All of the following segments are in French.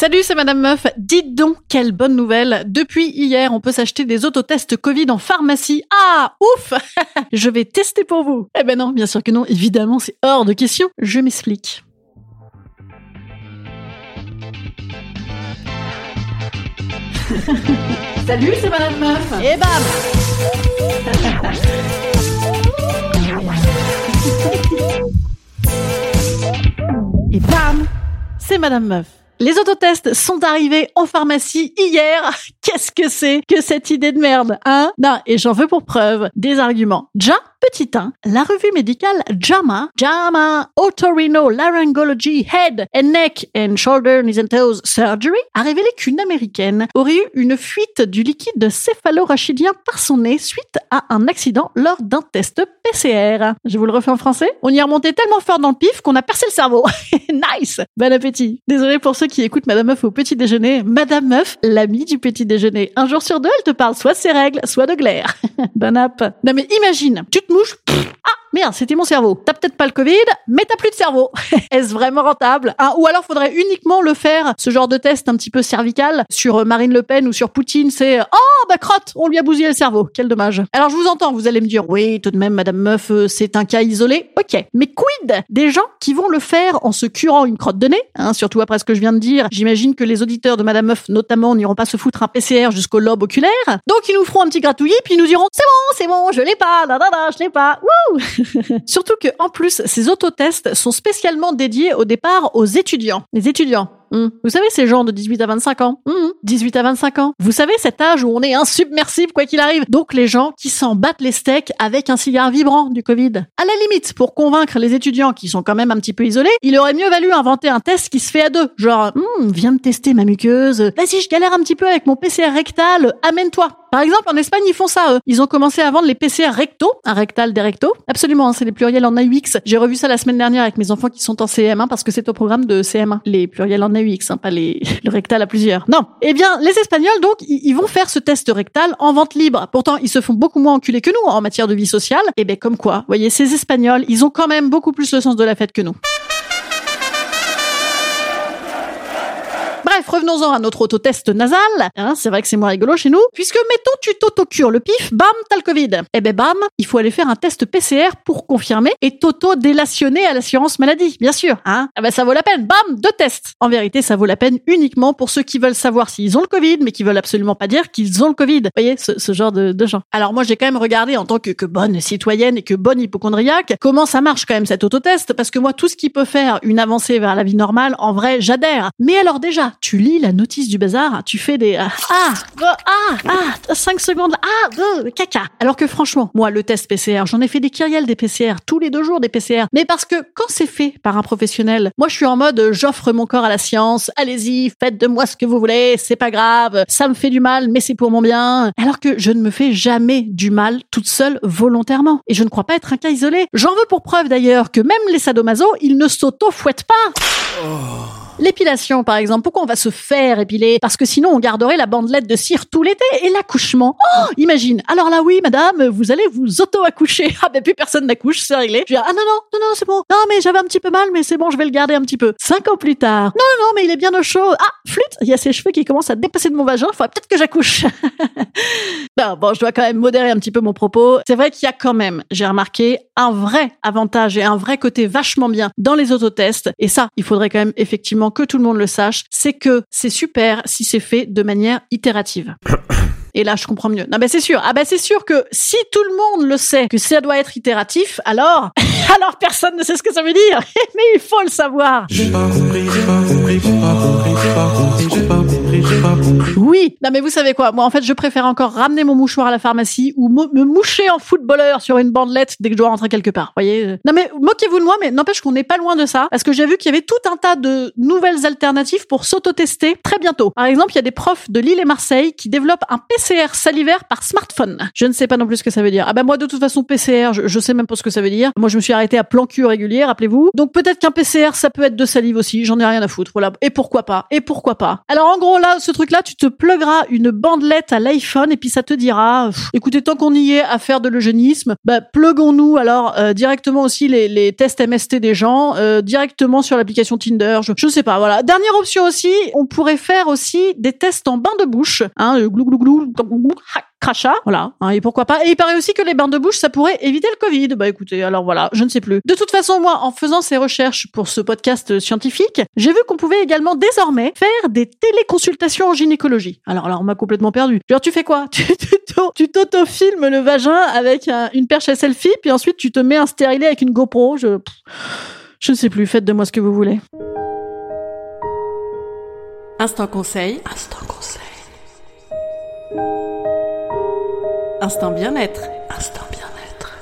Salut, c'est Madame Meuf. Dites donc quelle bonne nouvelle. Depuis hier, on peut s'acheter des autotests Covid en pharmacie. Ah, ouf Je vais tester pour vous. Eh ben non, bien sûr que non. Évidemment, c'est hors de question. Je m'explique. Salut, c'est Madame Meuf. Et bam Et bam C'est Madame Meuf. Les autotests sont arrivés en pharmacie hier. Qu'est-ce que c'est que cette idée de merde, hein? Non, et j'en veux pour preuve des arguments. Déjà, Petit 1, la revue médicale JAMA, JAMA Otorhinolaryngology Head and Neck and Shoulder Knees and Toes Surgery, a révélé qu'une américaine aurait eu une fuite du liquide céphalorachidien par son nez suite à un accident lors d'un test PCR. Je vous le refais en français On y est remonté tellement fort dans le pif qu'on a percé le cerveau. nice Bon appétit Désolé pour ceux qui écoutent Madame Meuf au petit déjeuner. Madame Meuf, l'amie du petit déjeuner. Un jour sur deux, elle te parle soit de ses règles, soit de glaire. bon app. Non mais imagine, tu te mouches. Ah Merde, c'était mon cerveau. T'as peut-être pas le Covid, mais t'as plus de cerveau. Est-ce vraiment rentable hein? Ou alors faudrait uniquement le faire, ce genre de test un petit peu cervical, sur Marine Le Pen ou sur Poutine, c'est « Oh, bah crotte, on lui a bousillé le cerveau. Quel dommage. » Alors je vous entends, vous allez me dire « Oui, tout de même, Madame Meuf, euh, c'est un cas isolé. » Ok, mais quid des gens qui vont le faire en se curant une crotte de nez hein, Surtout après ce que je viens de dire, j'imagine que les auditeurs de Madame Meuf, notamment, n'iront pas se foutre un PCR jusqu'au lobe oculaire. Donc ils nous feront un petit gratouillis, puis ils nous diront « C'est bon, c'est bon, je l'ai pas, da, da, da, je l'ai pas. Wouh !» Surtout que, en plus, ces autotests sont spécialement dédiés au départ aux étudiants. Les étudiants. Hmm. Vous savez, ces gens de 18 à 25 ans. 18 à 25 ans. Vous savez, cet âge où on est insubmersible quoi qu'il arrive. Donc, les gens qui s'en battent les steaks avec un cigare vibrant du Covid. À la limite, pour convaincre les étudiants qui sont quand même un petit peu isolés, il aurait mieux valu inventer un test qui se fait à deux. Genre, hmm, viens me tester ma muqueuse. Vas-y, je galère un petit peu avec mon PCR rectal. Amène-toi. Par exemple, en Espagne, ils font ça, eux. Ils ont commencé à vendre les PCR recto, un rectal des recto. Absolument, hein, c'est les pluriels en AUX. J'ai revu ça la semaine dernière avec mes enfants qui sont en CM1 parce que c'est au programme de CM1. Les pluriels en AUX, hein, pas les, le rectal à plusieurs. Non. Eh bien, les Espagnols, donc, ils vont faire ce test rectal en vente libre. Pourtant, ils se font beaucoup moins enculer que nous en matière de vie sociale. Eh ben, comme quoi, voyez, ces Espagnols, ils ont quand même beaucoup plus le sens de la fête que nous. Bref, revenons-en à notre autotest nasal. Hein, c'est vrai que c'est moins rigolo chez nous. Puisque, mettons, tu t'auto-cures le pif, bam, t'as le Covid. Eh ben, bam, il faut aller faire un test PCR pour confirmer et t'auto-délationner à l'assurance maladie, bien sûr. Hein ah ben, ça vaut la peine. Bam, deux tests. En vérité, ça vaut la peine uniquement pour ceux qui veulent savoir s'ils ont le Covid, mais qui veulent absolument pas dire qu'ils ont le Covid. Vous voyez, ce, genre de, gens. Alors moi, j'ai quand même regardé en tant que, bonne citoyenne et que bonne hypochondriaque, comment ça marche quand même cet autotest, parce que moi, tout ce qui peut faire une avancée vers la vie normale, en vrai, j'adhère. Mais alors déjà, lis la notice du bazar, tu fais des ah ah ah ah 5 secondes ah caca. Alors que franchement, moi le test PCR, j'en ai fait des kyriels des PCR tous les deux jours des PCR. Mais parce que quand c'est fait par un professionnel, moi je suis en mode j'offre mon corps à la science, allez-y, faites de moi ce que vous voulez, c'est pas grave, ça me fait du mal mais c'est pour mon bien. Alors que je ne me fais jamais du mal toute seule volontairement et je ne crois pas être un cas isolé. J'en veux pour preuve d'ailleurs que même les sadomaso, ils ne s'auto-fouettent pas. Oh. L'épilation, par exemple. Pourquoi on va se faire épiler? Parce que sinon, on garderait la bandelette de cire tout l'été. Et l'accouchement oh, Imagine. Alors là, oui, madame, vous allez vous auto-accoucher. Ah ben plus personne n'accouche, c'est réglé. Je dis, ah non, non, non, non, c'est bon. Non, mais j'avais un petit peu mal, mais c'est bon, je vais le garder un petit peu. Cinq ans plus tard. Non, non, mais il est bien au chaud. Ah, flûte, il y a ses cheveux qui commencent à dépasser de mon vagin. Faudrait peut-être que j'accouche. non, bon, je dois quand même modérer un petit peu mon propos. C'est vrai qu'il y a quand même, j'ai remarqué, un vrai avantage et un vrai côté vachement bien dans les autotests. Et ça, il faudrait quand même effectivement que tout le monde le sache. C'est que c'est super si c'est fait de manière itérative. Et là, je comprends mieux. Non, ben c'est sûr. Ah ben c'est sûr que si tout le monde le sait que ça doit être itératif, alors, alors personne ne sait ce que ça veut dire. Mais il faut le savoir. Oui. Non, mais vous savez quoi? Moi, en fait, je préfère encore ramener mon mouchoir à la pharmacie ou me moucher en footballeur sur une bandelette dès que je dois rentrer quelque part. Voyez? Non, mais moquez-vous de moi, mais n'empêche qu'on n'est pas loin de ça, parce que j'ai vu qu'il y avait tout un tas de nouvelles alternatives pour s'auto-tester très bientôt. Par exemple, il y a des profs de Lille et Marseille qui développent un PCR salivaire par smartphone. Je ne sais pas non plus ce que ça veut dire. Ah ben moi, de toute façon, PCR, je, je sais même pas ce que ça veut dire. Moi, je me suis arrêté à plan cul régulier, rappelez-vous. Donc peut-être qu'un PCR, ça peut être de salive aussi. J'en ai rien à foutre. Voilà. Et pourquoi pas? Et pourquoi pas? Alors en gros là, ce truc-là, tu te plugueras une bandelette à l'iPhone et puis ça te dira, écoutez, tant qu'on y est à faire de l'eugénisme, bah, pluguons-nous alors euh, directement aussi les, les, tests MST des gens, euh, directement sur l'application Tinder. Je, je sais pas, voilà. Dernière option aussi, on pourrait faire aussi des tests en bain de bouche, hein, glou glou glou, crachat, voilà. Hein, et pourquoi pas Et il paraît aussi que les bains de bouche, ça pourrait éviter le Covid. Bah écoutez, alors voilà, je ne sais plus. De toute façon, moi, en faisant ces recherches pour ce podcast scientifique, j'ai vu qu'on pouvait également désormais faire des téléconsultations en gynécologie. Alors là, on m'a complètement perdu. Genre, tu fais quoi? Tu t'auto-filmes le vagin avec une perche à selfie, puis ensuite tu te mets un stérilet avec une GoPro. Je, je ne sais plus. Faites de moi ce que vous voulez. Instant conseil. Instant conseil. Instant bien-être. Instant bien-être.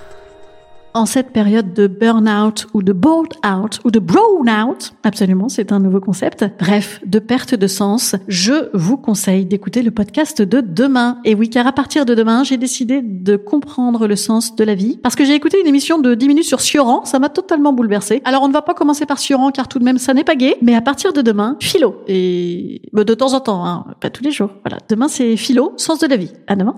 En cette période de burn-out ou de bored-out ou de brown-out, absolument, c'est un nouveau concept, bref, de perte de sens, je vous conseille d'écouter le podcast de demain. Et oui, car à partir de demain, j'ai décidé de comprendre le sens de la vie parce que j'ai écouté une émission de 10 minutes sur Sioran, ça m'a totalement bouleversé. Alors on ne va pas commencer par Sioran car tout de même ça n'est pas gay, mais à partir de demain, philo. Et bah, de temps en temps, hein, pas tous les jours. Voilà, demain c'est philo, sens de la vie. À demain.